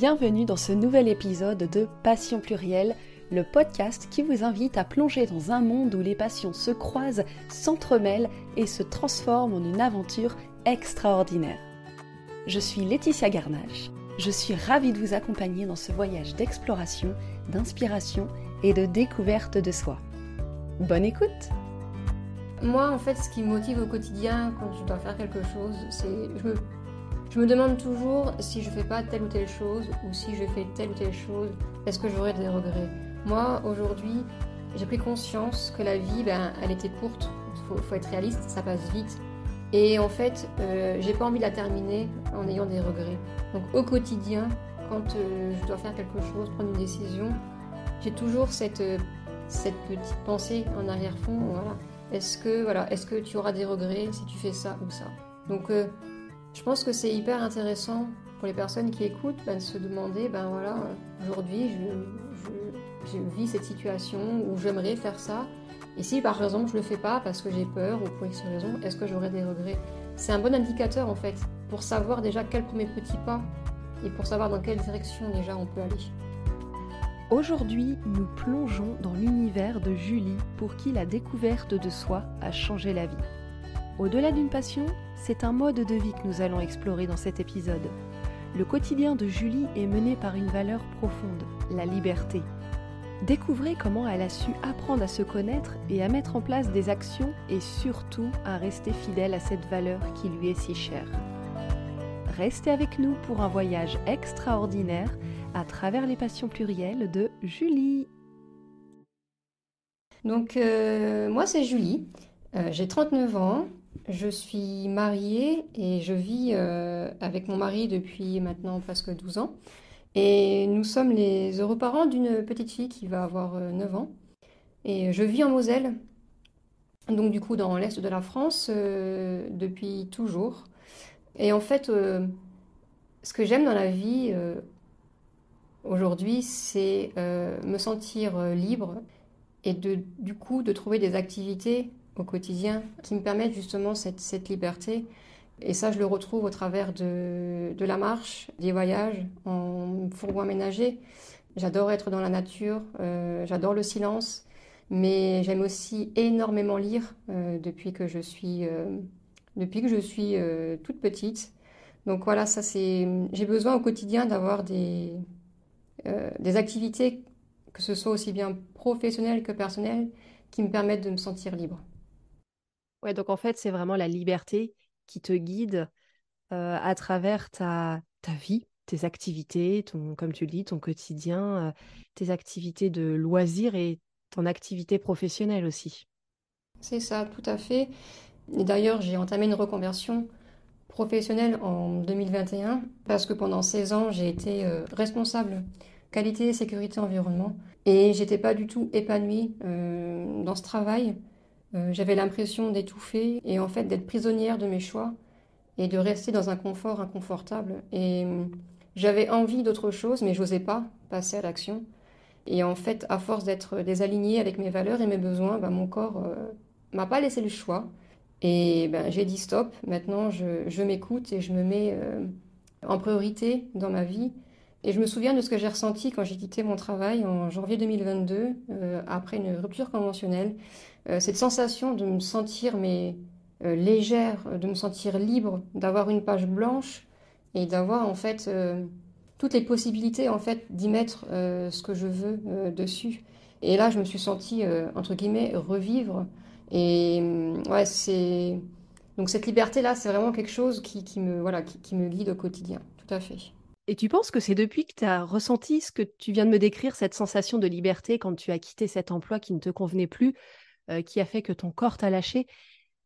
Bienvenue dans ce nouvel épisode de Passion plurielle, le podcast qui vous invite à plonger dans un monde où les passions se croisent, s'entremêlent et se transforment en une aventure extraordinaire. Je suis Laetitia Garnache. Je suis ravie de vous accompagner dans ce voyage d'exploration, d'inspiration et de découverte de soi. Bonne écoute Moi, en fait, ce qui me motive au quotidien quand je dois faire quelque chose, c'est je me, je me demande toujours si je fais pas telle ou telle chose ou si je fais telle ou telle chose, est-ce que j'aurai des regrets? Moi, aujourd'hui, j'ai pris conscience que la vie, ben, elle était courte. Il faut, être réaliste, ça passe vite. Et en fait, euh, j'ai pas envie de la terminer en ayant des regrets. Donc au quotidien, quand euh, je dois faire quelque chose, prendre une décision, j'ai toujours cette, euh, petite pensée en arrière-fond. Voilà. Est-ce que, voilà, est que tu auras des regrets si tu fais ça ou ça? Donc euh, je pense que c'est hyper intéressant pour les personnes qui écoutent ben, de se demander, ben voilà, aujourd'hui je, vis cette situation où j'aimerais faire ça. Et si par exemple je le fais pas parce que j'ai peur ou pour X raison, est-ce que j'aurai des regrets? C'est un bon indicateur en fait pour savoir déjà quel premier petit pas et pour savoir dans quelle direction déjà on peut aller. Aujourd'hui, nous plongeons dans l'univers de Julie pour qui la découverte de soi a changé la vie. Au-delà d'une passion, c'est un mode de vie que nous allons explorer dans cet épisode. Le quotidien de Julie est mené par une valeur profonde, la liberté. Découvrez comment elle a su apprendre à se connaître et à mettre en place des actions et surtout à rester fidèle à cette valeur qui lui est si chère. Restez avec nous pour un voyage extraordinaire à travers les passions plurielles de Julie. Donc euh, moi c'est Julie, euh, j'ai 39 ans, je suis mariée et je vis euh, avec mon mari depuis maintenant presque 12 ans. Et nous sommes les heureux parents d'une petite fille qui va avoir 9 ans. Et je vis en Moselle, donc du coup dans l'est de la France, depuis toujours. Et en fait, ce que j'aime dans la vie, aujourd'hui, c'est euh, me sentir euh, libre et de, du coup de trouver des activités au quotidien qui me permettent justement cette, liberté. Et ça, je le retrouve au travers de, la marche, des voyages en fourgon aménagé. J'adore être dans la nature, euh, j'adore le silence, mais j'aime aussi énormément lire euh, depuis que je suis, euh, depuis que je suis toute petite. Donc voilà, ça c'est, j'ai besoin au quotidien d'avoir des, des activités, que ce soit aussi bien professionnelles que personnelles, qui me permettent de me sentir libre. Ouais, donc en fait, c'est vraiment la liberté qui te guide euh, à travers ta, ta vie, tes activités, ton, comme tu le dis, ton quotidien, euh, tes activités de loisirs et ton activité professionnelle aussi. C'est ça, tout à fait. Et d'ailleurs, j'ai entamé une reconversion professionnelle en 2021 parce que pendant 16 ans, j'ai été euh, responsable qualité, sécurité, environnement. Et j'étais pas du tout épanouie dans ce travail. Euh, J'avais l'impression d'étouffer et en fait d'être prisonnière de mes choix et de rester dans un confort inconfortable. Et euh, j'avais envie d'autre chose, mais j'osais pas passer à l'action. Et en fait, à force d'être désalignée avec mes valeurs et mes besoins, ben, mon corps euh, m'a pas laissé le choix. Et ben, j'ai dit stop, maintenant je, je m'écoute et je me mets euh, en priorité dans ma vie. Et je me souviens de ce que j'ai ressenti quand j'ai quitté mon travail en janvier 2022, euh, après une rupture conventionnelle. Euh, cette sensation de me sentir mais, euh, légère, de me sentir libre, d'avoir une page blanche et d'avoir en fait toutes les possibilités en fait d'y mettre ce que je veux dessus. Et là, je me suis sentie entre guillemets revivre. Et ouais, c'est donc cette liberté là, c'est vraiment quelque chose qui, qui me voilà, qui me guide au quotidien. Tout à fait. Et tu penses que c'est depuis que tu as ressenti ce que tu viens de me décrire, cette sensation de liberté quand tu as quitté cet emploi qui ne te convenait plus, euh, qui a fait que ton corps t'a lâché?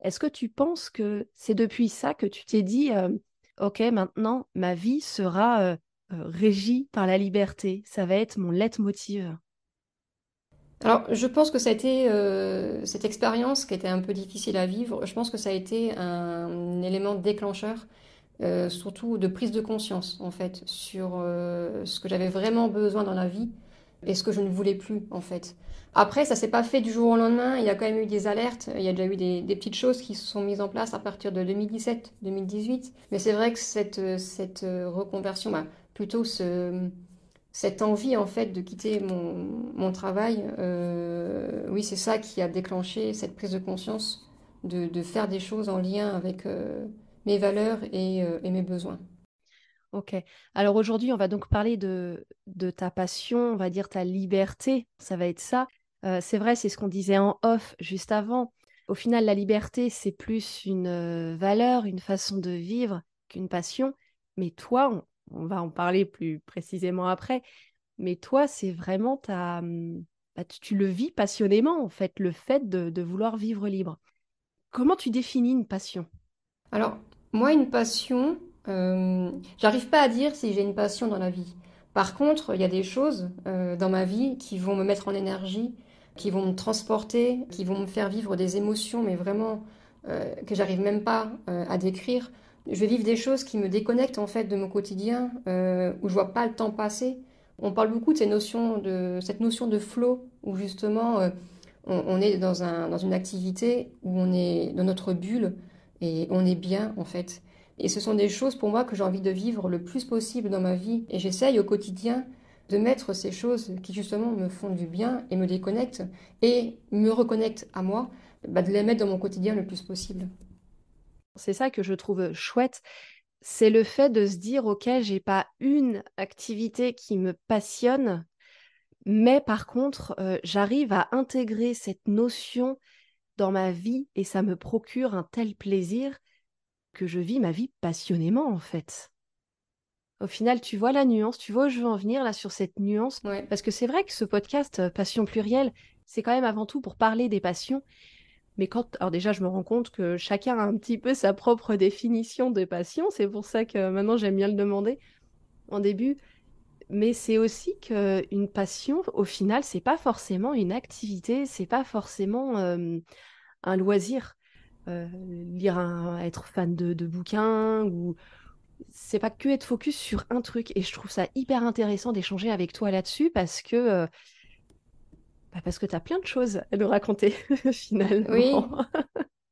Est-ce que tu penses que c'est depuis ça que tu t'es dit, euh, OK, maintenant, ma vie sera euh, régie par la liberté, ça va être mon leitmotiv alors, je pense que ça a été cette expérience qui était un peu difficile à vivre. Je pense que ça a été un élément déclencheur euh, surtout de prise de conscience en fait sur euh, ce que j'avais vraiment besoin dans la vie et ce que je ne voulais plus en fait. Après, ça s'est pas fait du jour au lendemain. Il y a quand même eu des alertes. Il y a déjà eu des, petites choses qui se sont mises en place à partir de 2017, 2018. Mais c'est vrai que cette, cette reconversion, bah, plutôt ce, cette envie en fait de quitter mon, travail, euh, oui, c'est ça qui a déclenché cette prise de conscience de, faire des choses en lien avec mes valeurs euh, et, mes besoins. Ok. Alors aujourd'hui, on va donc parler de, de, ta passion, on va dire ta liberté, ça va être ça. c'est vrai, c'est ce qu'on disait en off juste avant. Au final, la liberté, c'est plus une valeur, une façon de vivre qu'une passion. Mais toi, on va en parler plus précisément après. Mais toi, c'est vraiment ta... Mmh, bah, tu le vis passionnément, en fait, le fait de, vouloir vivre libre. Comment tu définis une passion? Alors, moi, une passion, euh, j'arrive pas à dire si j'ai une passion dans la vie. Par contre, il y a des choses euh, dans ma vie qui vont me mettre en énergie, qui vont me transporter, qui vont me faire vivre des émotions, mais vraiment euh, que j'arrive même pas à décrire je vais vivre des choses qui me déconnectent en fait de mon quotidien, où je vois pas le temps passer. On parle beaucoup de, ces notions de cette notion de flow, où justement on, est dans, dans une activité où on est dans notre bulle et on est bien en fait. Et ce sont des choses pour moi que j'ai envie de vivre le plus possible dans ma vie. Et j'essaye au quotidien de mettre ces choses qui justement me font du bien et me déconnectent et me reconnectent à moi, bah, de les mettre dans mon quotidien le plus possible. C'est ça que je trouve chouette. C'est le fait de se dire, OK, j'ai pas une activité qui me passionne, mais par contre, j'arrive à intégrer cette notion dans ma vie et ça me procure un tel plaisir que je vis ma vie passionnément en fait. Au final, tu vois la nuance, tu vois où je veux en venir là sur cette nuance. Parce que c'est vrai que ce podcast Passion plurielle, c'est quand même avant tout pour parler des passions, mais quand, alors déjà, je me rends compte que chacun a un petit peu sa propre définition de passion. C'est pour ça que maintenant, j'aime bien le demander en début. Mais c'est aussi qu'une passion, au final, c'est pas forcément une activité, c'est pas forcément un loisir. Euh, lire être fan de, bouquins ou c'est pas que être focus sur un truc et je trouve ça hyper intéressant d'échanger avec toi là-dessus parce que euh, bah, parce que tu as plein de choses à nous raconter, finalement. Oui,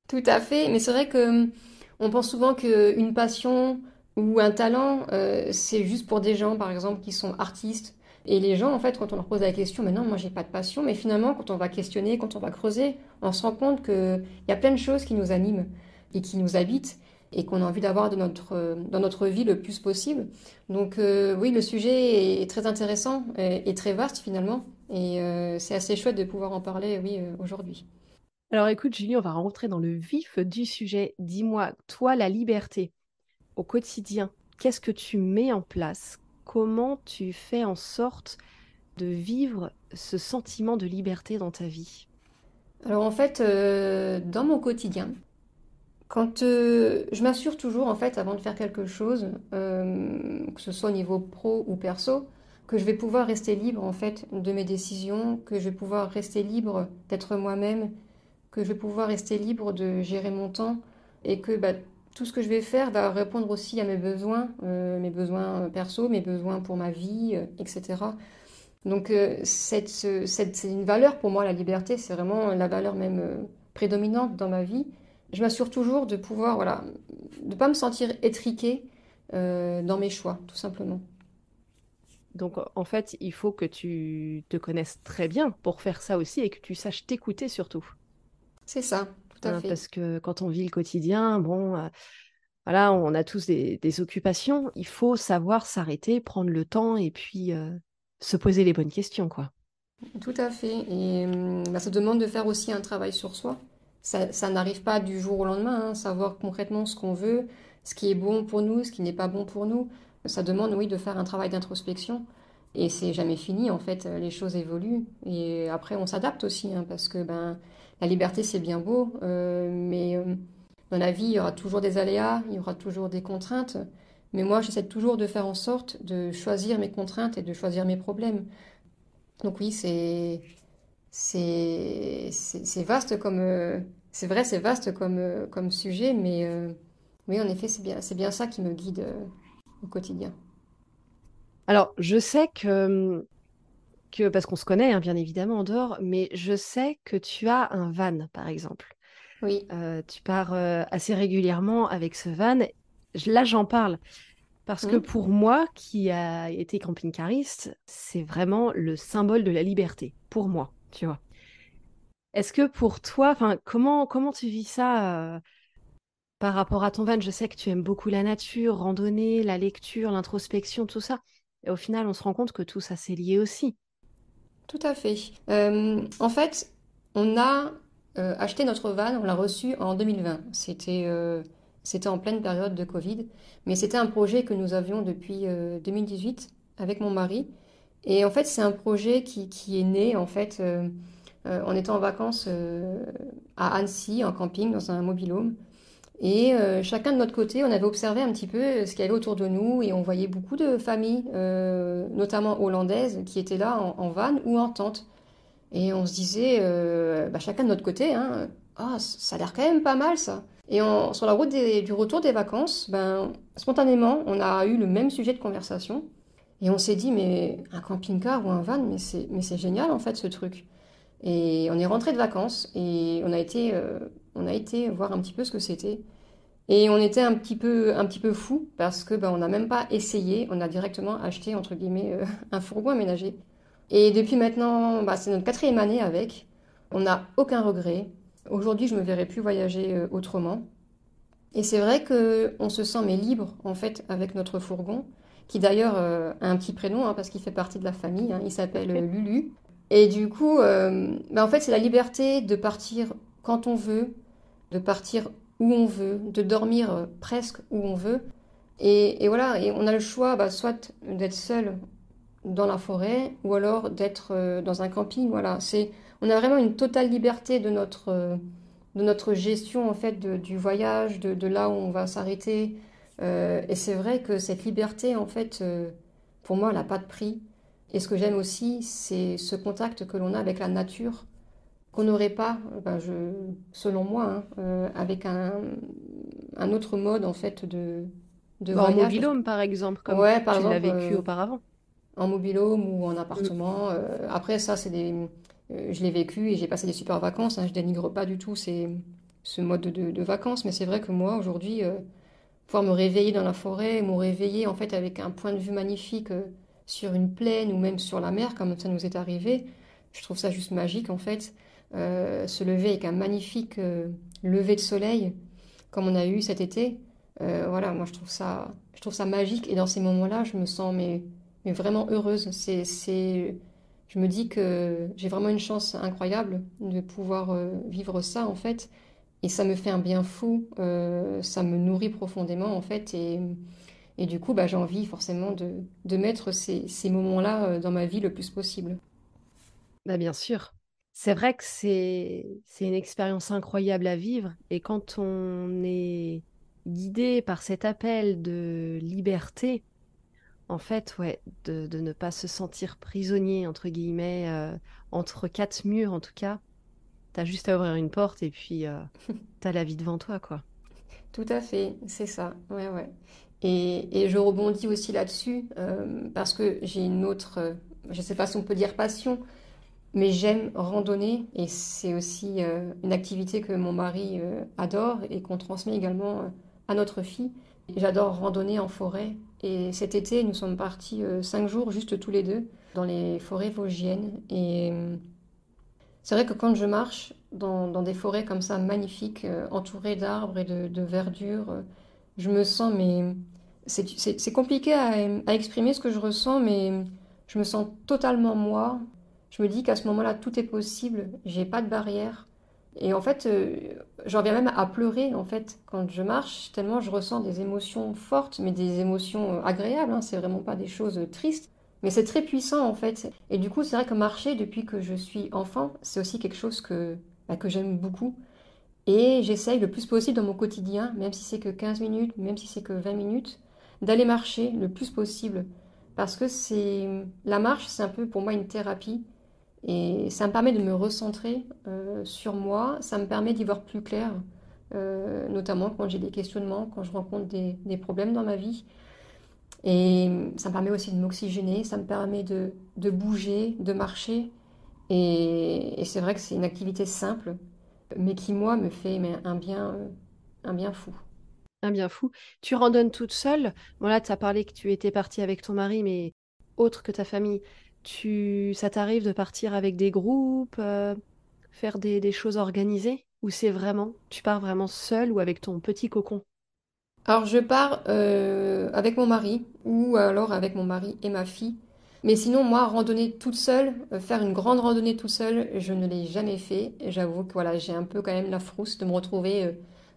tout à fait. Mais c'est vrai que hum, on pense souvent qu'une passion ou un talent, euh, c'est juste pour des gens, par exemple, qui sont artistes. Et les gens, en fait, quand on leur pose la question, mais non, moi, j'ai pas de passion. Mais finalement, quand on va questionner, quand on va creuser, on se rend compte qu'il y a plein de choses qui nous animent et qui nous habitent et qu'on a envie d'avoir notre, dans notre vie le plus possible. Donc euh, oui, le sujet est très intéressant et, très vaste finalement. Et euh, c'est assez chouette de pouvoir en parler, oui, euh, aujourd'hui. Alors écoute, Julie, on va rentrer dans le vif du sujet. Dis-moi, toi, la liberté au quotidien, qu'est-ce que tu mets en place? Comment tu fais en sorte de vivre ce sentiment de liberté dans ta vie? Alors en fait, dans mon quotidien, quand je m'assure toujours, en fait, avant de faire quelque chose, que ce soit au niveau pro ou perso, que je vais pouvoir rester libre en fait de mes décisions, que je vais pouvoir rester libre d'être moi-même, que je vais pouvoir rester libre de gérer mon temps et que bah, tout ce que je vais faire va répondre aussi à mes besoins, euh, mes besoins perso, mes besoins pour ma vie, euh, etc. Donc euh, c'est une valeur pour moi, la liberté, c'est vraiment la valeur même prédominante dans ma vie. Je m'assure toujours de pouvoir, voilà, de pas me sentir étriquée dans mes choix, tout simplement. Donc en fait, il faut que tu te connaisses très bien pour faire ça aussi et que tu saches t'écouter surtout. C'est ça, tout à hein, fait. Parce que quand on vit le quotidien, bon, euh, voilà, on a tous des, occupations. Il faut savoir s'arrêter, prendre le temps et puis euh, se poser les bonnes questions, quoi. Tout à fait. Et hum, bah, ça demande de faire aussi un travail sur soi. Ça, n'arrive pas du jour au lendemain, hein, savoir concrètement ce qu'on veut, ce qui est bon pour nous, ce qui n'est pas bon pour nous. Ça demande, oui, de faire un travail d'introspection. Et c'est jamais fini, en fait, les choses évoluent. Et après, on s'adapte aussi, hein, parce que ben, la liberté, c'est bien beau, euh, mais euh, dans la vie, il y aura toujours des aléas, il y aura toujours des contraintes. Mais moi, j'essaie toujours de faire en sorte de choisir mes contraintes et de choisir mes problèmes. Donc oui, c'est vaste comme euh, c'est vrai, c'est vaste comme comme sujet, mais oui, en effet, c'est bien c'est bien ça qui me guide au quotidien Alors, je sais que hum, que, parce qu'on se connaît hein, bien évidemment en dehors, mais je sais que tu as un van par exemple. Oui. Euh, tu pars euh, assez régulièrement avec ce van. Là, j'en parle parce que Mhm. pour moi, qui a été camping-cariste, c'est vraiment le symbole de la liberté. Pour moi, tu vois. Est-ce que pour toi, enfin, comment comment tu vis ça euh, par rapport à ton van? Je sais que tu aimes beaucoup la nature, randonnée, la lecture, l'introspection, tout ça. Et au final, on se rend compte que tout ça, c'est lié aussi. Tout à fait. Euh, en fait, on a euh, acheté notre van, on l'a reçu en 2020. C'était euh, c'était en pleine période de Covid, mais c'était un projet que nous avions depuis euh, 2018 avec mon mari. Et en fait, c'est un projet qui, qui est né en fait en étant en vacances à Annecy, en camping, dans un mobil-home. Et euh, chacun de notre côté, on avait observé un petit peu ce qu'il y avait autour de nous et on voyait beaucoup de familles, euh, notamment hollandaises, qui étaient là en, en ou en tente. Et on se disait, euh, bah, chacun de notre côté, hein, ah, ça a l'air quand même pas mal ça. Et sur la route du retour des vacances, ben, spontanément, on a eu le même sujet de conversation. Et on s'est dit, mais un camping-car ou un van, mais c'est, génial en fait ce truc. Et on est rentré de vacances et on a été, euh, on a été voir un petit peu ce que c'était. Et on était un petit peu, un petit peu fou parce que ben, on n'a même pas essayé, on a directement acheté entre guillemets euh, un fourgon aménagé. Et depuis maintenant, bah, c'est notre quatrième année avec. On n'a aucun regret. Aujourd'hui, je me verrai plus voyager euh, autrement. Et c'est vrai que on se sent mais libre en fait avec notre fourgon, qui d'ailleurs euh, a un petit prénom hein, parce qu'il fait partie de la famille. hein. il s'appelle Lulu. Et du coup, euh, bah, en fait, c'est la liberté de partir quand on veut, de partir où on veut, de dormir euh, presque où on veut. Et, et voilà, et on a le choix, bah, soit d'être seul dans la forêt, ou alors d'être euh, dans un camping. Voilà, c'est, on a vraiment une totale liberté de notre, euh, de notre gestion en fait du voyage, de, là où on va s'arrêter. Et c'est vrai que cette liberté, en fait, pour moi, elle n'a pas de prix. Et ce que j'aime aussi, c'est ce contact que l'on a avec la nature qu'on n'aurait pas, ben, je, selon moi, hein, euh, avec un, un autre mode en fait de, de Bah, en voyage. Parce mobil-home, par exemple, comme ouais, par tu l'as vécu euh, auparavant. en mobil-home ou en appartement. euh, après, ça, c'est des, je l'ai vécu et j'ai passé des super vacances. hein, je dénigre pas du tout ces, ce mode de, de vacances, mais c'est vrai que moi, aujourd'hui, pouvoir me réveiller dans la forêt, me réveiller en fait avec un point de vue magnifique sur une plaine ou même sur la mer, comme ça nous est arrivé, je trouve ça juste magique en fait. Euh, se lever avec un magnifique euh, lever de soleil, comme on a eu cet été, euh, voilà, moi je trouve ça, je trouve ça magique et dans ces moments-là, je me sens mais, mais vraiment heureuse. C'est, c'est, je me dis que j'ai vraiment une chance incroyable de pouvoir vivre ça en fait. Et ça me fait un bien fou, ça me nourrit profondément en fait. Et, et du coup, bah, j'ai envie forcément de, de mettre ces, ces moments-là dans ma vie le plus possible. Bah, bien sûr. C'est vrai que c'est une expérience incroyable à vivre et quand on est guidé par cet appel de liberté, en fait, ouais, de, de ne pas se sentir prisonnier, entre guillemets, euh, entre quatre murs en tout cas, t'as juste à ouvrir une porte et puis euh, t'as la vie devant toi, quoi. Tout à fait, c'est ça. Ouais, ouais. Et, et je rebondis aussi là-dessus euh, parce que j'ai une autre, je ne sais pas si on peut dire passion, mais j'aime randonner et c'est aussi euh, une activité que mon mari euh, adore et qu'on transmet également euh, à notre fille. J'adore randonner en forêt et cet été nous sommes partis cinq jours juste tous les deux dans les forêts vosgiennes et c'est vrai que quand je marche dans, des forêts comme ça magnifiques, entourées d'arbres et de, verdure, je me sens, mais c'est compliqué à exprimer ce que je ressens, mais je me sens totalement moi. Je me dis qu'à ce moment-là, tout est possible, j'ai pas de barrière. Et en fait, euh, j'en viens même à pleurer en fait quand je marche, tellement je ressens des émotions fortes, mais des émotions euh, agréables, hein, c'est vraiment pas des choses tristes. Mais c'est très puissant en fait. Et du coup, c'est vrai que marcher depuis que je suis enfant, c'est aussi quelque chose que, bah, que j'aime beaucoup. Et j'essaye le plus possible dans mon quotidien, même si c'est que 15 minutes, même si c'est que 20 minutes, d'aller marcher le plus possible. Parce que c'est la marche, c'est un peu pour moi une thérapie. Et ça me permet de me recentrer euh, sur moi, ça me permet d'y voir plus clair, euh, notamment quand j'ai des questionnements, quand je rencontre des, problèmes dans ma vie. Et ça me permet aussi de m'oxygéner, ça me permet de, bouger, de marcher. Et, c'est vrai que c'est une activité simple, mais qui, moi, me fait un, bien, un bien fou. Un bien fou. Tu randonnes toute seule. Bon, là, tu as parlé que tu étais partie avec ton mari, mais autre que ta famille. Tu, ça t'arrive de partir avec des groupes, euh, faire des, choses organisées Ou c'est vraiment, tu pars vraiment seule ou avec ton petit cocon? Alors, je pars euh, avec mon mari, ou alors avec mon mari et ma fille. Mais sinon, moi, randonner toute seule, euh, faire une grande randonnée toute seule, je ne l'ai jamais fait. J'avoue que voilà, j'ai un peu quand même la frousse de me retrouver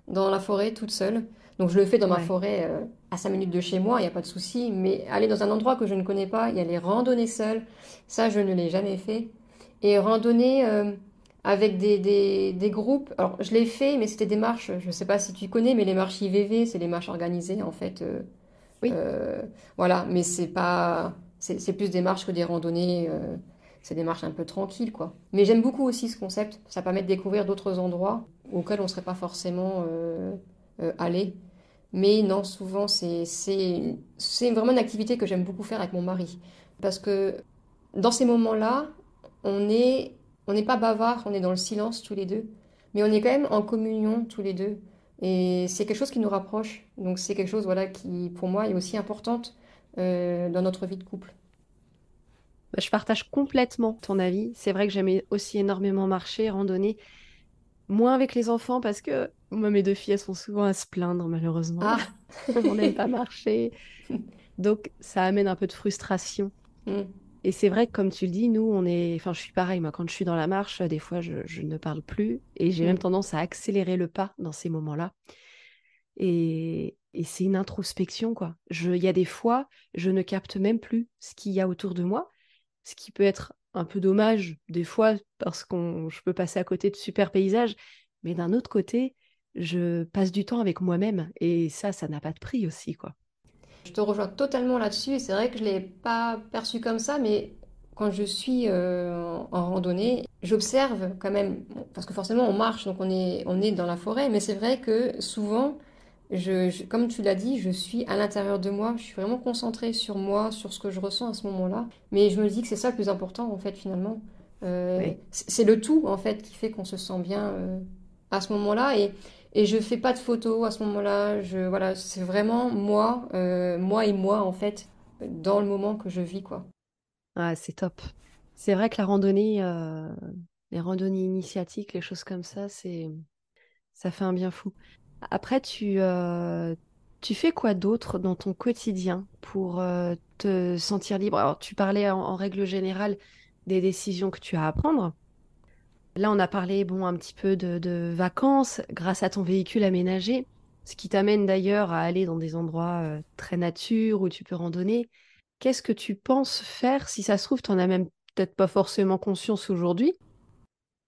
dans la forêt toute seule. Donc je le fais dans ma forêt euh, à 5 minutes de chez moi, il n'y a pas de souci. Mais aller dans un endroit que je ne connais pas, y aller randonner seule, ça, je ne l'ai jamais fait. Et randonner euh, avec des, des, des groupes, alors je l'ai fait, mais c'était des marches, je ne sais pas si tu connais, mais les marches IVV, c'est les marches organisées en fait. euh, Oui. voilà, mais c'est pas, c'est plus des marches que des randonnées. c'est des marches un peu tranquilles, quoi. Mais j'aime beaucoup aussi ce concept. Ça permet de découvrir d'autres endroits auxquels on ne serait pas forcément allé. Mais non, souvent, c'est, vraiment une activité que j'aime beaucoup faire avec mon mari. Parce que dans ces moments-là, on n'est pas bavard, on est dans le silence tous les deux. Mais on est quand même en communion tous les deux. Et c'est quelque chose qui nous rapproche. Donc c'est quelque chose, voilà, qui, pour moi, est aussi importante euh, dans notre vie de couple. Bah, Je partage complètement ton avis. C'est vrai que j'aimais aussi énormément marcher, randonner, moins avec les enfants parce que moi, mes deux filles, elles sont souvent à se plaindre, malheureusement. Ah, On n'aime pas marcher. Donc, ça amène un peu de frustration. hmm, Et c'est vrai que, comme tu le dis, nous, on est. Enfin, je suis pareil, moi, quand je suis dans la marche, des fois, je, je ne parle plus et j'ai même hmm. tendance à accélérer le pas dans ces moments-là. Et, et c'est une introspection, quoi. Il y a des fois, je ne capte même plus ce qu'il y a autour de moi, ce qui peut être un peu dommage, des fois, parce qu'on, je peux passer à côté de super paysages, mais d'un autre côté, je passe du temps avec moi-même et ça, ça n'a pas de prix aussi, quoi. Je te rejoins totalement là-dessus. et C'est vrai que je l'ai pas perçu comme ça, mais quand je suis euh, en, randonnée, j'observe quand même, parce que forcément on marche, donc on est, on est dans la forêt, mais c'est vrai que souvent, je, je- comme tu l'as dit, je suis à l'intérieur de moi, je suis vraiment concentrée sur moi, sur ce que je ressens à ce moment-là. Mais je me dis que c'est ça le plus important, en fait, finalement. Euh, Oui. c'est le tout, en fait, qui fait qu'on se sent bien euh, à ce moment-là. Et, et je fais pas de photos à ce moment-là. Je, voilà, c'est vraiment moi, euh, moi et moi, en fait, dans le moment que je vis, quoi. Ah, c'est top. C'est vrai que la randonnée, les randonnées initiatiques, les choses comme ça, c'est, ça fait un bien fou. Après, tu, euh, tu fais quoi d'autre dans ton quotidien pour euh, te sentir libre? Alors, tu parlais en, règle générale des décisions que tu as à prendre. Là, on a parlé, bon, un petit peu de, de vacances grâce à ton véhicule aménagé, ce qui t'amène d'ailleurs à aller dans des endroits euh, très nature où tu peux randonner. Qu'est-ce que tu penses faire? Si ça se trouve, tu n'en as même peut-être pas forcément conscience aujourd'hui,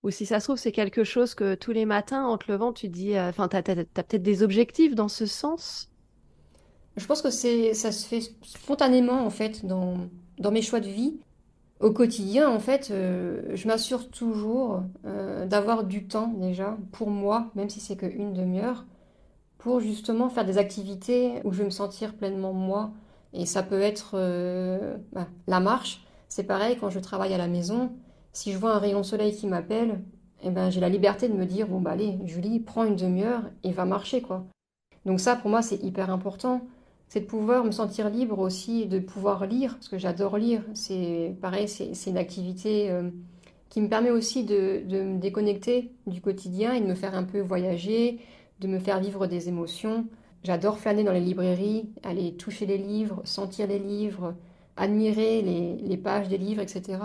ou si ça se trouve, c'est quelque chose que tous les matins, en te levant, tu dis, euh, enfin, tu as, peut-être des objectifs dans ce sens? Je pense que c'est, ça se fait spontanément, en fait, dans, dans mes choix de vie. Au quotidien, en fait, euh, je m'assure toujours euh, d'avoir du temps déjà pour moi, même si c'est qu'une demi-heure, pour justement faire des activités où je vais me sentir pleinement moi. Et ça peut être euh, bah, la marche. C'est pareil quand je travaille à la maison. Si je vois un rayon de soleil qui m'appelle, eh ben, j'ai la liberté de me dire, bon, bah allez, Julie, prends une demi-heure et va marcher, quoi. Donc ça, pour moi, c'est hyper important. C'est de pouvoir me sentir libre aussi, de pouvoir lire, parce que j'adore lire. C'est pareil, c'est une activité euh, qui me permet aussi de, me déconnecter du quotidien et de me faire un peu voyager, de me faire vivre des émotions. J'adore flâner dans les librairies, aller toucher les livres, sentir les livres, admirer les pages des livres, etc.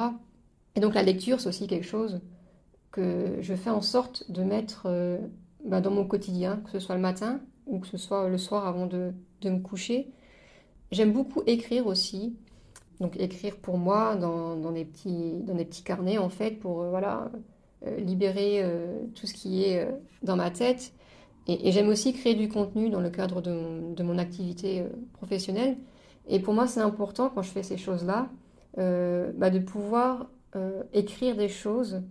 Et donc la lecture, c'est aussi quelque chose que je fais en sorte de mettre euh, bah, dans mon quotidien, que ce soit le matin ou que ce soit le soir avant de, de me coucher. J'aime beaucoup écrire aussi. Donc écrire pour moi dans, dans des petits, dans des petits carnets en fait pour euh, voilà, euh, libérer tout ce qui est dans ma tête. Et, j'aime aussi créer du contenu dans le cadre de mon, de mon activité professionnelle. Et pour moi, c'est important quand je fais ces choses-là, bah, de pouvoir euh, écrire des choses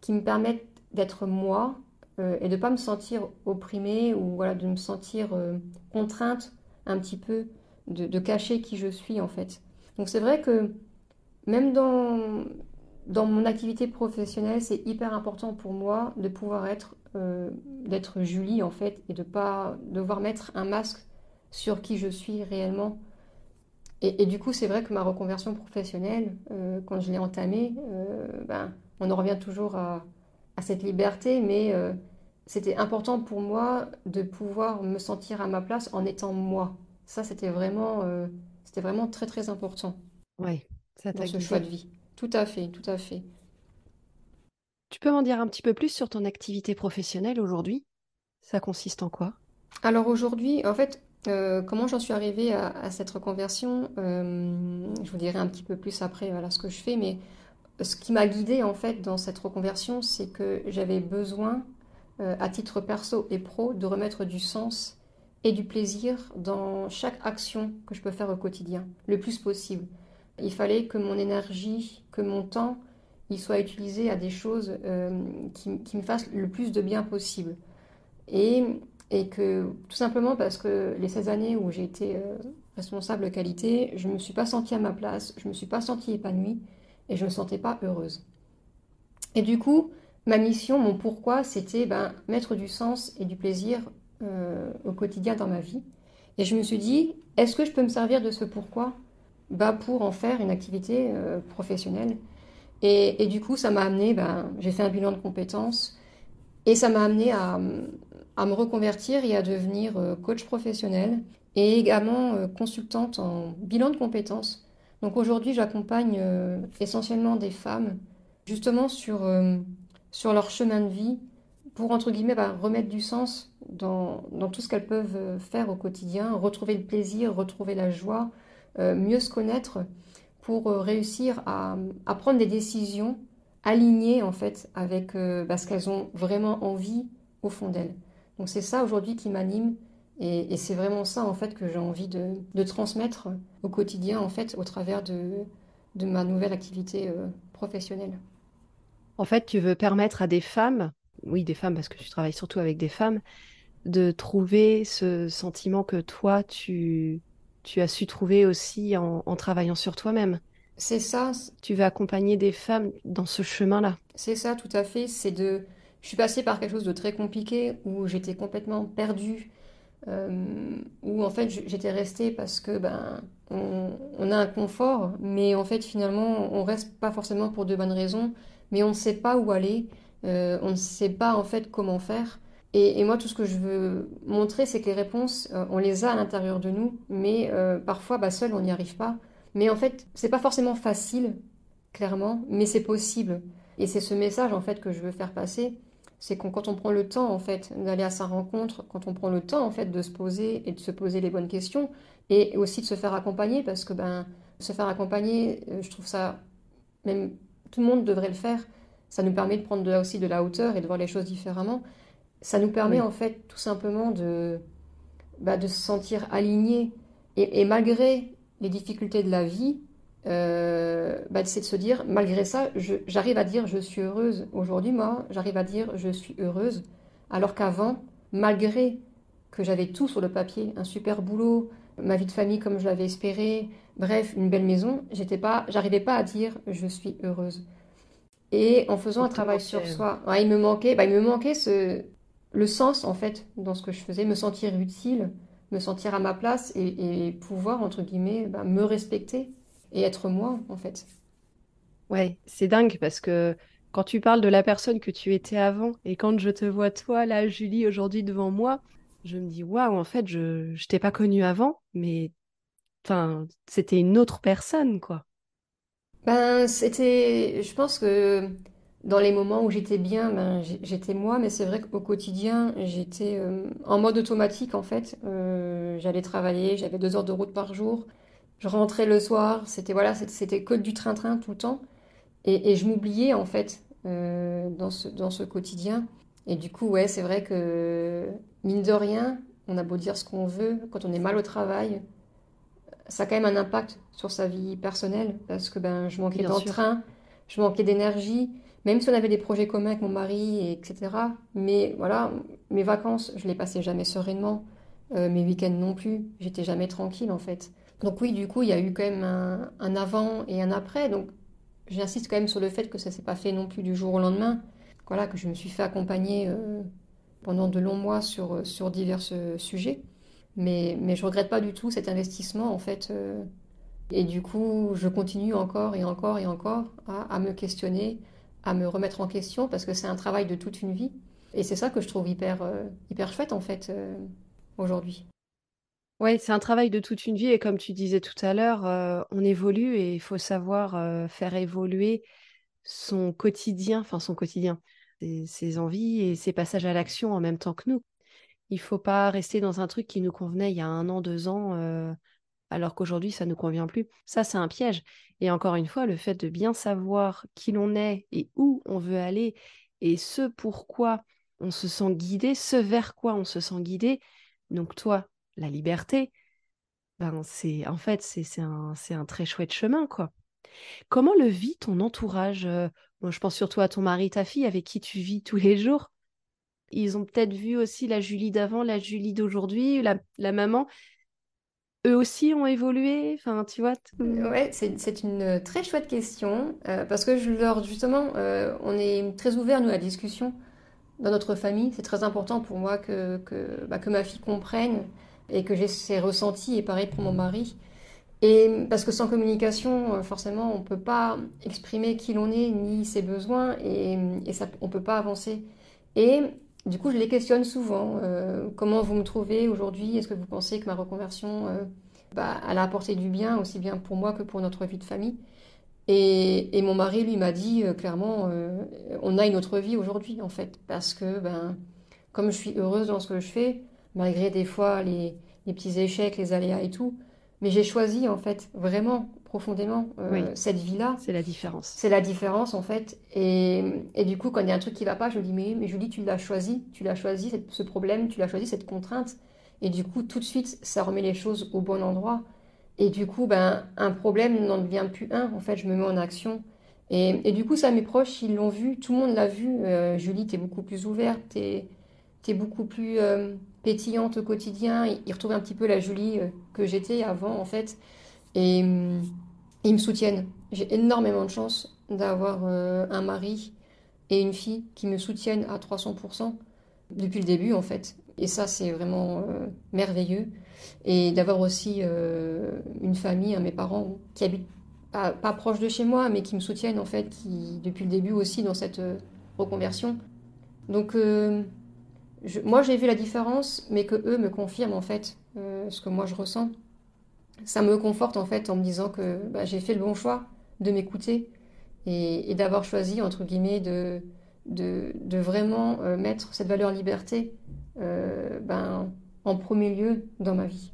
qui me permettent d'être moi euh, et de ne pas me sentir opprimée ou voilà, de me sentir euh, contrainte un petit peu de, cacher qui je suis en fait. Donc c'est vrai que même dans, dans mon activité professionnelle, c'est hyper important pour moi de pouvoir être, d'être Julie en fait, et de pas devoir mettre un masque sur qui je suis réellement. Et, du coup, c'est vrai que ma reconversion professionnelle, euh, quand je l'ai entamée, euh, ben, on en revient toujours à, à cette liberté, mais c'était important pour moi de pouvoir me sentir à ma place en étant moi. Ça, c'était vraiment, euh, c'était vraiment très très important. Oui, ça dans ce choix de vie. Tout à fait, tout à fait. Tu peux m'en dire un petit peu plus sur ton activité professionnelle aujourd'hui? Ça consiste en quoi? Alors aujourd'hui, en fait, euh, comment j'en suis arrivée à, cette reconversion euh, Je vous dirai un petit peu plus après voilà, ce que je fais, mais ce qui m'a guidée en fait dans cette reconversion, c'est que j'avais besoin euh, à titre perso et pro, de remettre du sens et du plaisir dans chaque action que je peux faire au quotidien, le plus possible. Il fallait que mon énergie, que mon temps, il soit utilisé à des choses euh, qui, me fassent le plus de bien possible. Et, et, que tout simplement parce que les 16 années où j'ai été euh, responsable qualité, je ne me suis pas sentie à ma place, je ne me suis pas sentie épanouie et je ne me sentais pas heureuse. Et du coup, ma mission, mon pourquoi, c'était ben, mettre du sens et du plaisir euh, au quotidien dans ma vie. Et je me suis dit, est-ce que je peux me servir de ce pourquoi? Bah, pour en faire une activité euh, professionnelle et, du coup, ça m'a amené, ben, j'ai fait un bilan de compétences et ça m'a amené à, à, me reconvertir et à devenir euh, coach professionnel et également consultante en bilan de compétences. Donc aujourd'hui, j'accompagne essentiellement des femmes justement sur sur leur chemin de vie pour, entre guillemets, bah, remettre du sens dans, tout ce qu'elles peuvent euh, faire au quotidien, retrouver le plaisir, retrouver la joie, euh, mieux se connaître pour euh, réussir à, prendre des décisions alignées en fait avec bah, ce qu'elles ont vraiment envie au fond d'elles. Donc c'est ça aujourd'hui qui m'anime et, c'est vraiment ça en fait que j'ai envie de, transmettre au quotidien en fait au travers de, de ma nouvelle activité professionnelle. En fait, tu veux permettre à des femmes, oui, des femmes parce que tu travailles surtout avec des femmes, de trouver ce sentiment que toi, tu, tu as su trouver aussi en, travaillant sur toi-même. C'est ça. Tu veux accompagner des femmes dans ce chemin-là. C'est ça, tout à fait. C'est de. Je suis passée par quelque chose de très compliqué où j'étais complètement perdue, euh, où en fait j'étais restée parce que ben on, a un confort, mais en fait finalement on reste pas forcément pour de bonnes raisons mais on ne sait pas où aller, euh, on ne sait pas en fait comment faire. Et, moi, tout ce que je veux montrer, c'est que les réponses, euh, on les a à l'intérieur de nous, mais parfois, bah, seul, on n'y arrive pas. Mais en fait, c'est pas forcément facile, clairement, mais c'est possible. Et c'est ce message en fait que je veux faire passer, c'est quand on prend le temps en fait d'aller à sa rencontre, quand on prend le temps en fait de se poser et de se poser les bonnes questions, et aussi de se faire accompagner, parce que ben se faire accompagner, je trouve ça même tout le monde devrait le faire. Ça nous permet de prendre aussi de la hauteur et de voir les choses différemment. Ça nous permet en fait tout simplement de, bah, de se sentir aligné. Et, malgré les difficultés de la vie, euh, bah, c'est de se dire, malgré ça, j'arrive à dire je suis heureuse. Aujourd'hui, moi, j'arrive à dire je suis heureuse. Alors qu'avant, malgré que j'avais tout sur le papier, un super boulot, ma vie de famille comme je l'avais espéré, bref, une belle maison, j'étais pas, j'arrivais pas à dire je suis heureuse. Et en faisant un travail sur soi, il me manquait, bah, il me manquait ce, le sens en fait dans ce que je faisais, me sentir utile, me sentir à ma place et, pouvoir entre guillemets bah, me respecter et être moi en fait. Ouais, c'est dingue parce que quand tu parles de la personne que tu étais avant et quand je te vois toi là, Julie, aujourd'hui devant moi, je me dis waouh, en fait, je ne t'ai pas connue avant, mais enfin, c'était une autre personne, quoi. Ben, c'était, je pense que dans les moments où j'étais bien, ben, j'étais moi, mais c'est vrai qu'au quotidien, j'étais euh, en mode automatique, en fait. Euh, j'allais travailler, j'avais deux heures de route par jour. Je rentrais le soir, c'était voilà, c'était que du train-train tout le temps. Et, je m'oubliais, en fait, euh, dans ce, dans ce quotidien. Et du coup, ouais, c'est vrai que, mine de rien, on a beau dire ce qu'on veut, quand on est mal au travail, ça a quand même un impact sur sa vie personnelle, parce que ben, je manquais d'entrain, je manquais d'énergie, même si on avait des projets communs avec mon mari, etc. Mais voilà, mes vacances, je les passais jamais sereinement. mes week-ends non plus. J'étais jamais tranquille en fait. Donc oui, du coup, il y a eu quand même un, avant et un après. Donc j'insiste quand même sur le fait que ça s'est pas fait non plus du jour au lendemain. Voilà, que je me suis fait accompagner pendant de longs mois sur, sur divers sujets. Mais, mais je regrette pas du tout cet investissement en fait. et du coup, je continue encore et encore et encore à me questionner, à me remettre en question parce que c'est un travail de toute une vie. Et c'est ça que je trouve hyper, euh, hyper chouette en fait euh, aujourd'hui. Oui, c'est un travail de toute une vie et comme tu disais tout à l'heure, euh, on évolue et il faut savoir faire évoluer son quotidien, enfin son quotidien, ses, envies et ses passages à l'action en même temps que nous. Il faut pas rester dans un truc qui nous convenait il y a un an, deux ans, alors qu'aujourd'hui ça nous convient plus. Ça, c'est un piège. Et encore une fois, le fait de bien savoir qui l'on est et où on veut aller et ce pourquoi on se sent guidé, ce vers quoi on se sent guidé. Donc toi, la liberté, ben c'est en fait c'est un, un très chouette chemin quoi. Comment le vit ton entourage euh, Moi, je pense surtout à ton mari, ta fille, avec qui tu vis tous les jours. Ils ont peut-être vu aussi la Julie d'avant, la Julie d'aujourd'hui, la, la maman eux aussi ont évolué Enfin, tu vois Ouais, c'est une très chouette question euh, parce que je leur justement, euh, on est très ouvert nous à la discussion dans notre famille. C'est très important pour moi que que, bah, que, ma fille comprenne et que j'ai ses ressentis et pareil pour mon mari. Et parce que sans communication, euh, forcément, on peut pas exprimer qui l'on est ni ses besoins et, et ça, on peut pas avancer. Et du coup, je les questionne souvent. Euh, comment vous me trouvez aujourd'hui? Est-ce que vous pensez que ma reconversion, euh, bah, elle a apporté du bien, aussi bien pour moi que pour notre vie de famille? Et, mon mari, lui, m'a dit clairement, on a une autre vie aujourd'hui, en fait, parce que, ben, comme je suis heureuse dans ce que je fais, malgré des fois les petits échecs, les aléas et tout, mais j'ai choisi, en fait, vraiment, profondément euh, cette vie-là. C'est la différence. C'est la différence en fait. Et, et, du coup, quand il y a un truc qui va pas, je me dis mais, mais Julie, tu l'as choisi, tu l'as choisi ce problème, tu l'as choisi cette contrainte. Et du coup, tout de suite, ça remet les choses au bon endroit. Et du coup, ben, un problème n'en devient plus un. En fait, je me mets en action. Et, et du coup, ça, mes proches, ils l'ont vu, tout le monde l'a vu. Euh, Julie, tu es beaucoup plus ouverte, tu es, es, beaucoup plus euh, pétillante au quotidien. Ils retrouvent un petit peu la Julie que j'étais avant, en fait. Et, ils me soutiennent. J'ai énormément de chance d'avoir euh, un mari et une fille qui me soutiennent à 300% depuis le début en fait. Et ça c'est vraiment euh, merveilleux. Et d'avoir aussi euh, une famille, mes parents qui habitent pas proche de chez moi, mais qui me soutiennent en fait, qui depuis le début aussi dans cette reconversion. Donc moi j'ai vu la différence, mais que eux me confirment en fait ce que moi je ressens ça me conforte en fait en me disant que bah, j'ai fait le bon choix de m'écouter et, d'avoir choisi entre guillemets de, de, vraiment euh, mettre cette valeur liberté euh, ben, en premier lieu dans ma vie.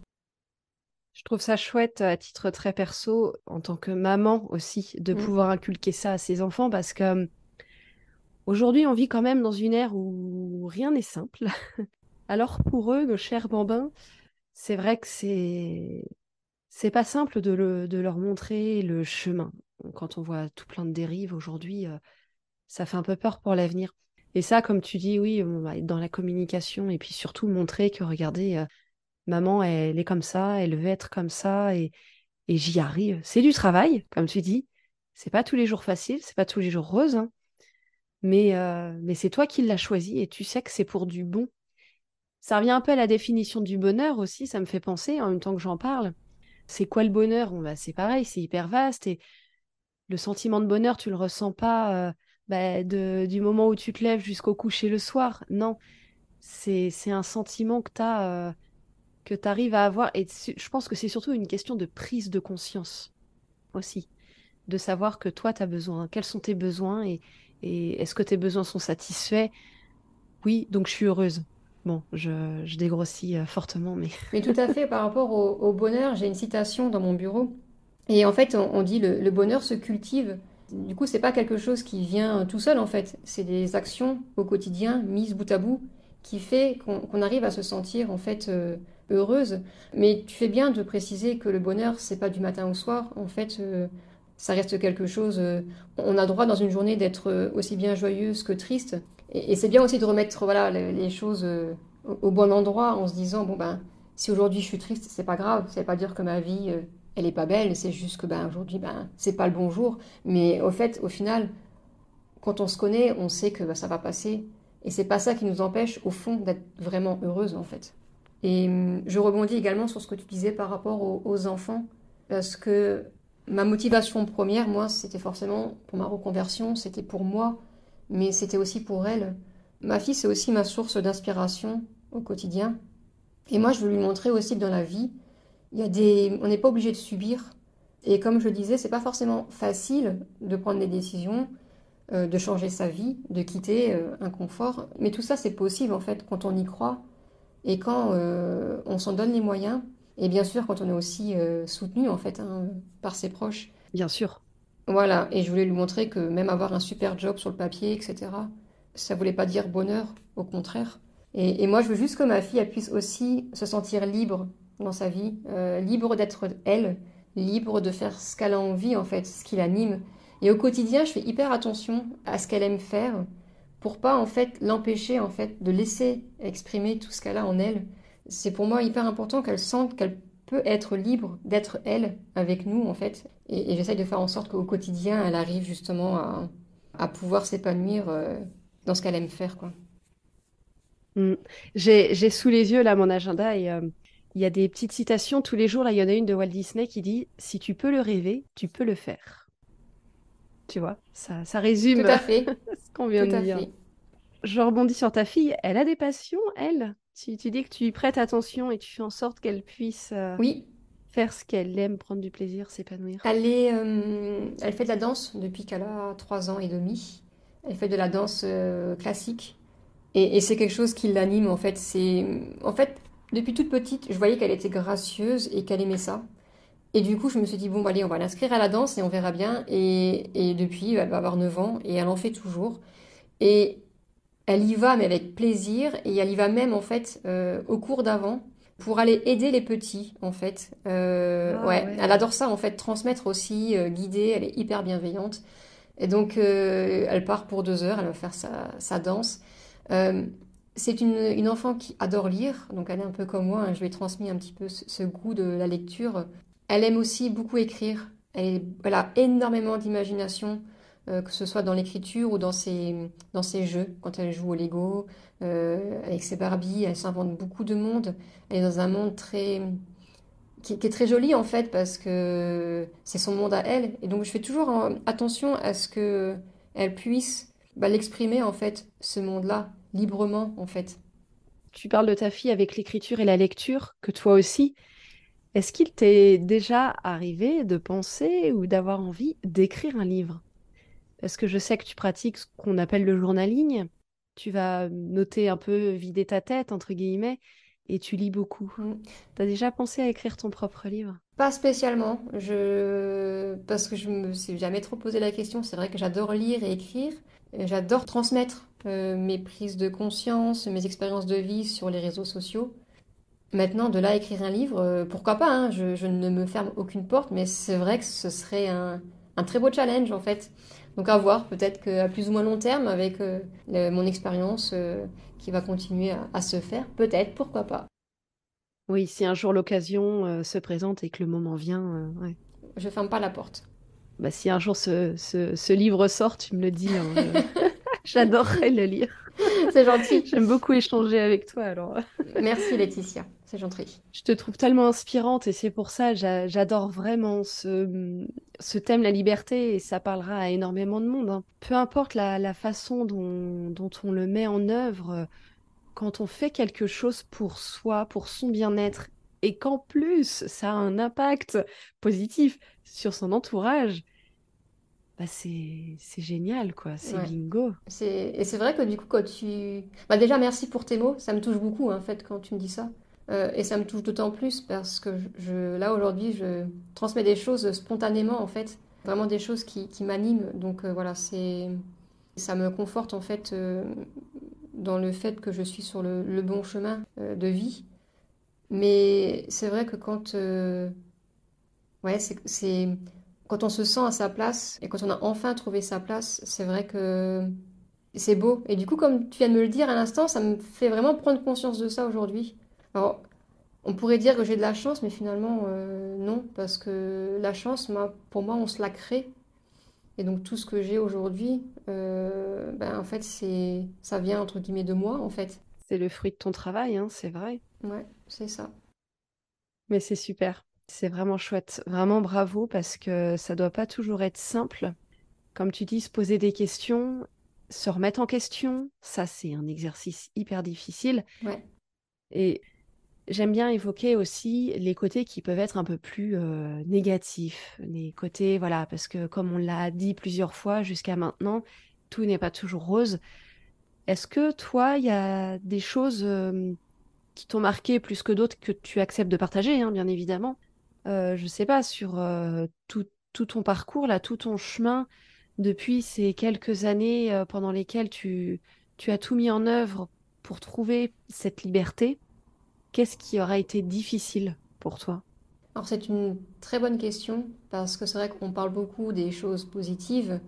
Je trouve ça chouette à titre très perso, en tant que maman aussi, de mmh. pouvoir inculquer ça à ses enfants parce que aujourd'hui on vit quand même dans une ère où rien n'est simple. Alors pour eux, nos chers bambins, c'est vrai que c'est c'est pas simple de, leur montrer le chemin. Quand on voit tout plein de dérives aujourd'hui, euh, ça fait un peu peur pour l'avenir. Et ça, comme tu dis, oui, on va être dans la communication et puis surtout montrer que, regardez, euh, maman, elle est comme ça, elle veut être comme ça et, j'y arrive. C'est du travail, comme tu dis. C'est pas tous les jours facile, c'est pas tous les jours rose, hein. Mais, euh, mais c'est toi qui l'as choisi et tu sais que c'est pour du bon. Ça revient un peu à la définition du bonheur aussi, ça me fait penser en même temps que j'en parle. C'est quoi le bonheur? Bah, C'est pareil, c'est hyper vaste. Et le sentiment de bonheur, tu le ressens pas euh, bah, du moment où tu te lèves jusqu'au coucher le soir. Non, c'est un sentiment que tu. Euh, que tu arrives à avoir. Et je pense que c'est surtout une question de prise de conscience aussi. De savoir que toi, tu as besoin. Quels sont tes besoins et, est-ce que tes besoins sont satisfaits? Oui, donc je suis heureuse. Bon, je, dégrossis euh, fortement, mais... mais tout à fait, par rapport au, bonheur, j'ai une citation dans mon bureau. Et en fait, on, dit le, le, bonheur se cultive. Du coup, c'est pas quelque chose qui vient tout seul, en fait. C'est des actions au quotidien, mises bout à bout, qui fait qu'on arrive à se sentir, en fait, euh, heureuse. Mais tu fais bien de préciser que le bonheur, c'est pas du matin au soir. En fait, euh, ça reste quelque chose... on a droit dans une journée d'être aussi bien joyeuse que triste. Et, c'est bien aussi de remettre voilà, les, choses euh, au, bon endroit en se disant, bon ben, si aujourd'hui je suis triste, c'est pas grave. Ça veut pas dire que ma vie, euh, elle est pas belle. C'est juste que ben, aujourd'hui, ben, c'est pas le bon jour. Mais au fait, au final, quand on se connaît, on sait que ben, ça va passer. Et c'est pas ça qui nous empêche, au fond, d'être vraiment heureuse, en fait. Et hum, je rebondis également sur ce que tu disais par rapport aux, enfants. Parce que ma motivation première, moi, c'était forcément pour ma reconversion, c'était pour moi, mais c'était aussi pour elle. Ma fille, c'est aussi ma source d'inspiration au quotidien. Et moi, je veux lui montrer aussi que dans la vie, il y a des... on n'est pas obligé de subir. Et comme je disais, c'est pas forcément facile de prendre des décisions, euh, de changer sa vie, de quitter euh, un confort. Mais tout ça, c'est possible en fait quand on y croit et quand euh, on s'en donne les moyens. Et bien sûr, quand on est aussi soutenu en fait hein, par ses proches. Bien sûr. Voilà. Et je voulais lui montrer que même avoir un super job sur le papier, etc., ça voulait pas dire bonheur, au contraire. Et, moi, je veux juste que ma fille elle puisse aussi se sentir libre dans sa vie, euh, libre d'être elle, libre de faire ce qu'elle a envie, en fait, ce qui l'anime. Et au quotidien, je fais hyper attention à ce qu'elle aime faire pour pas, en fait, l'empêcher, en fait, de laisser exprimer tout ce qu'elle a en elle. C'est pour moi hyper important qu'elle sente qu'elle peut être libre d'être elle avec nous, en fait. Et, j'essaye de faire en sorte qu'au quotidien, elle arrive justement à, pouvoir s'épanouir euh, dans ce qu'elle aime faire, quoi. Mm. J'ai sous les yeux là mon agenda et euh, il y a des petites citations tous les jours. Là, il y en a une de Walt Disney qui dit Si tu peux le rêver, tu peux le faire. Tu vois, ça, ça résume ce qu'on vient de dire. Je rebondis sur ta fille. Elle a des passions, elle? Tu, tu, dis que tu lui prêtes attention et tu fais en sorte qu'elle puisse euh, oui. faire ce qu'elle aime, prendre du plaisir, s'épanouir. Elle, est, euh, elle fait de la danse depuis qu'elle a 3 ans et demi. Elle fait de la danse classique et, c'est quelque chose qui l'anime en fait. C'est en fait depuis toute petite, je voyais qu'elle était gracieuse et qu'elle aimait ça. Et du coup, je me suis dit bon, bah, allez, on va l'inscrire à la danse et on verra bien. Et, et depuis, elle va avoir 9 ans et elle en fait toujours. Et elle y va, mais avec plaisir. Et elle y va même en fait euh, au cours d'avant pour aller aider les petits en fait. Euh, ah, ouais. elle adore ça en fait, transmettre aussi, euh, guider. Elle est hyper bienveillante. Et donc, elle part pour deux heures, elle va faire sa, sa danse. C'est une, enfant qui adore lire, donc elle est un peu comme moi, hein, je lui ai transmis un petit peu ce, goût de la lecture. Elle aime aussi beaucoup écrire, elle, a énormément d'imagination, euh, que ce soit dans l'écriture ou dans ses, dans ses jeux, quand elle joue au Lego, euh, avec ses Barbies, elle s'invente beaucoup de monde, elle est dans un monde très... Qui, est très joli en fait parce que c'est son monde à elle et donc je fais toujours attention à ce que elle puisse bah, l'exprimer en fait ce monde-là librement, en fait. Tu parles de ta fille avec l'écriture et la lecture, que toi aussi. Est-ce qu'il t'est déjà arrivé de penser ou d'avoir envie d'écrire un livre? Parce que je sais que tu pratiques ce qu'on appelle le journaling. Tu vas noter un peu, vider ta tête, entre guillemets, et tu lis beaucoup. Mm. Tu as déjà pensé à écrire ton propre livre? Pas spécialement. Je... Parce que je me suis jamais trop posé la question. C'est vrai que j'adore lire et écrire. J'adore transmettre euh, mes prises de conscience, mes expériences de vie sur les réseaux sociaux. Maintenant, de là écrire un livre, euh, pourquoi pas hein, je, ne me ferme aucune porte, mais c'est vrai que ce serait un, très beau challenge en fait. Donc à voir, peut-être qu'à plus ou moins long terme, avec euh, mon expérience qui va continuer à, se faire, peut-être, pourquoi pas. Oui, si un jour l'occasion se présente et que le moment vient, ouais. Je ferme pas la porte. Bah, si un jour ce, ce, livre sort, tu me le dis. Hein, J'adorerais le lire. C'est gentil. J'aime beaucoup échanger avec toi alors. Merci Laetitia, c'est gentil. Je te trouve tellement inspirante et c'est pour ça j'adore vraiment ce, ce thème, la liberté, et ça parlera à énormément de monde. Hein. Peu importe la, la façon dont, dont, on le met en œuvre, quand on fait quelque chose pour soi, pour son bien-être, et qu'en plus ça a un impact positif sur son entourage, bah c'est génial, quoi. C'est bingo. Et c'est vrai que du coup, quand tu... Bah déjà, merci pour tes mots. Ça me touche beaucoup, en fait, quand tu me dis ça. Euh, et ça me touche d'autant plus parce que je, là, aujourd'hui, je transmets des choses spontanément, en fait. Vraiment des choses qui, qui m'animent. Donc euh, voilà. Ça me conforte, en fait, euh, dans le fait que je suis sur le, le bon chemin de vie. Mais c'est vrai que quand... Ouais, c'est quand on se sent à sa place et quand on a enfin trouvé sa place, c'est vrai que c'est beau. Et du coup, comme tu viens de me le dire à l'instant, ça me fait vraiment prendre conscience de ça aujourd'hui. Alors, On pourrait dire que j'ai de la chance, mais finalement, euh, non, parce que la chance, pour moi, on se la crée. Et donc tout ce que j'ai aujourd'hui, euh, ben, en fait, c'est, ça vient entre guillemets de moi, en fait. C'est le fruit de ton travail, hein, c'est vrai. Ouais, c'est ça. Mais c'est super, c'est vraiment chouette. Vraiment bravo, parce que ça doit pas toujours être simple. Comme tu dis, se poser des questions, se remettre en question, ça c'est un exercice hyper difficile. Ouais. Et J'aime bien évoquer aussi les côtés qui peuvent être un peu plus euh, négatifs, les côtés, voilà, parce que comme on l'a dit plusieurs fois jusqu'à maintenant, tout n'est pas toujours rose. Est-ce que toi, il y a des choses euh, qui t'ont marqué plus que d'autres que tu acceptes de partager, hein, bien évidemment? Euh, Je sais pas, sur euh, tout, ton parcours, là, tout ton chemin depuis ces quelques années pendant lesquelles tu, tu as tout mis en œuvre pour trouver cette liberté? Qu'est-ce qui aura été difficile pour toi? Alors c'est une très bonne question parce que c'est vrai qu'on parle beaucoup des choses positives,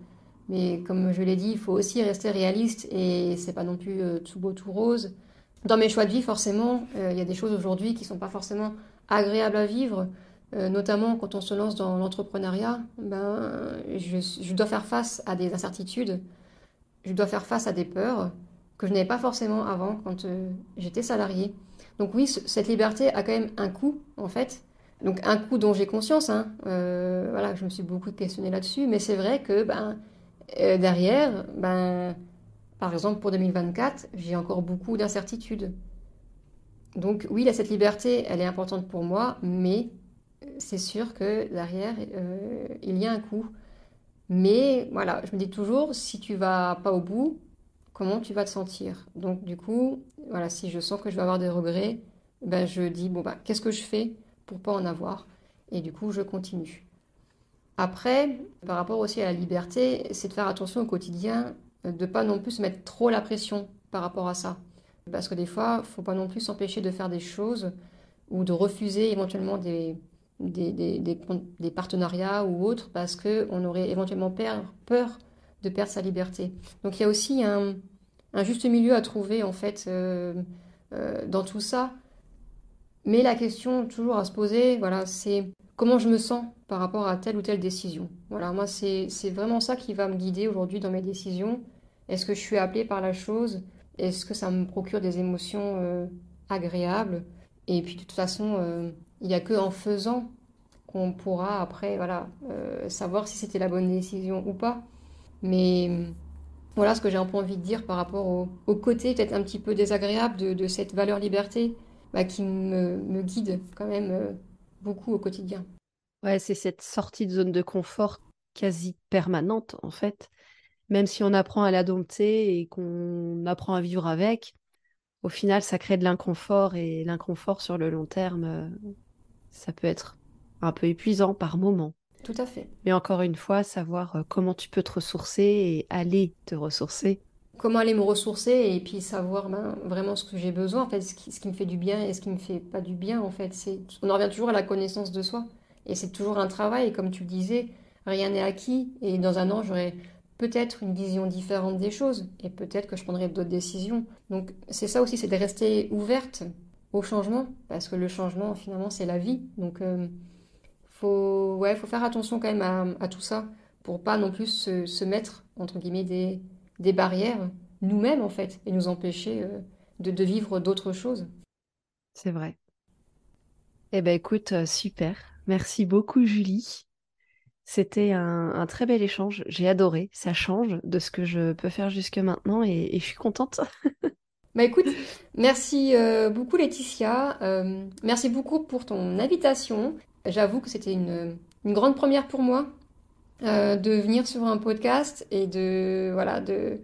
mais comme je l'ai dit, il faut aussi rester réaliste et c'est pas non plus euh, tout beau tout rose. Dans mes choix de vie, forcément, euh, il y a des choses aujourd'hui qui sont pas forcément agréables à vivre, euh, notamment quand on se lance dans l'entrepreneuriat. Ben, je, je dois faire face à des incertitudes, je dois faire face à des peurs que je n'avais pas forcément avant quand j'étais salariée. Donc oui, cette liberté a quand même un coût, en fait. Donc un coût dont j'ai conscience, hein. euh, voilà, je me suis beaucoup questionné là-dessus, mais c'est vrai que ben, euh, derrière, ben, par exemple pour 2024, j'ai encore beaucoup d'incertitudes. Donc oui, cette liberté, elle est importante pour moi, mais c'est sûr que derrière, euh, il y a un coût. Mais voilà, je me dis toujours, si tu vas pas au bout, comment tu vas te sentir. Donc du coup, voilà, si je sens que je vais avoir des regrets, ben je dis bon ben qu'est-ce que je fais pour pas en avoir? Et du coup je continue. Après, par rapport aussi à la liberté, c'est de faire attention au quotidien, de pas non plus se mettre trop la pression par rapport à ça. Parce que des fois, faut pas non plus s'empêcher de faire des choses ou de refuser éventuellement des, des, des, des partenariats ou autres parce qu'on aurait éventuellement peur de perdre sa liberté. Donc il y a aussi un, juste milieu à trouver en fait euh, euh, dans tout ça. Mais la question toujours à se poser, voilà, c'est comment je me sens par rapport à telle ou telle décision. Voilà, moi c'est vraiment ça qui va me guider aujourd'hui dans mes décisions. Est-ce que je suis appelée par la chose? Est-ce que ça me procure des émotions euh, agréables? Et puis de toute façon, il n'y a que en faisant qu'on pourra après voilà, savoir si c'était la bonne décision ou pas. Mais voilà ce que j'ai un peu envie de dire par rapport au, côté peut-être un petit peu désagréable de, cette valeur liberté bah, qui me, guide quand même euh, beaucoup au quotidien. Ouais, c'est cette sortie de zone de confort quasi permanente en fait. Même si on apprend à la dompter et qu'on apprend à vivre avec, au final, ça crée de l'inconfort et l'inconfort sur le long terme, euh, ça peut être un peu épuisant par moment. Tout à fait. Mais encore une fois, savoir euh, comment tu peux te ressourcer et aller te ressourcer. Comment aller me ressourcer et puis savoir ben, vraiment ce que j'ai besoin, en fait, ce qui, me fait du bien et ce qui me fait pas du bien, en fait. C'est, on en revient toujours à la connaissance de soi. Et c'est toujours un travail, et comme tu le disais, rien n'est acquis. Et dans un an, j'aurai peut-être une vision différente des choses et peut-être que je prendrai d'autres décisions. Donc c'est ça aussi, c'est de rester ouverte au changement parce que le changement finalement c'est la vie. Donc euh, faut, ouais, faut faire attention quand même à, tout ça pour pas non plus se, mettre, entre guillemets, des, des barrières nous-mêmes, en fait, et nous empêcher euh, de, vivre d'autres choses. C'est vrai. Eh ben écoute, euh, super. Merci beaucoup, Julie. C'était un, très bel échange. J'ai adoré. Ça change de ce que je peux faire jusque maintenant et, je suis contente. bah écoute, merci euh, beaucoup Laetitia. merci beaucoup pour ton invitation. J'avoue que c'était une, grande première pour moi euh, de venir sur un podcast et de voilà de,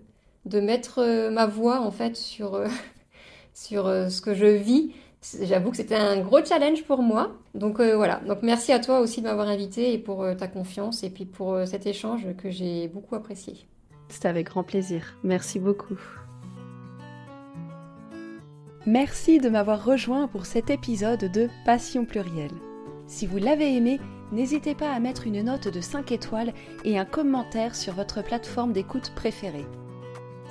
de mettre euh, ma voix en fait sur, euh, sur ce que je vis. J'avoue que c'était un gros challenge pour moi. Donc voilà. Donc merci à toi aussi de m'avoir invité et pour ta confiance et puis pour cet échange que j'ai beaucoup apprécié. C'était avec grand plaisir. Merci beaucoup. Merci de m'avoir rejoint pour cet épisode de Passion plurielle. Si vous l'avez aimé, n'hésitez pas à mettre une note de 5 étoiles et un commentaire sur votre plateforme d'écoute préférée.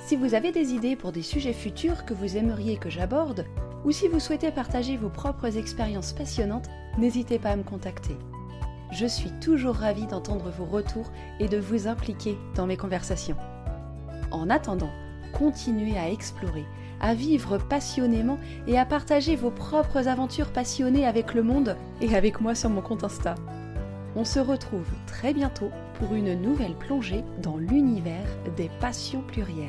Si vous avez des idées pour des sujets futurs que vous aimeriez que j'aborde, ou si vous souhaitez partager vos propres expériences passionnantes, n'hésitez pas à me contacter. Je suis toujours ravie d'entendre vos retours et de vous impliquer dans mes conversations. En attendant, continuez à explorer, à vivre passionnément et à partager vos propres aventures passionnées avec le monde et avec moi sur mon compte Insta. On se retrouve très bientôt pour une nouvelle plongée dans l'univers des passions plurielles.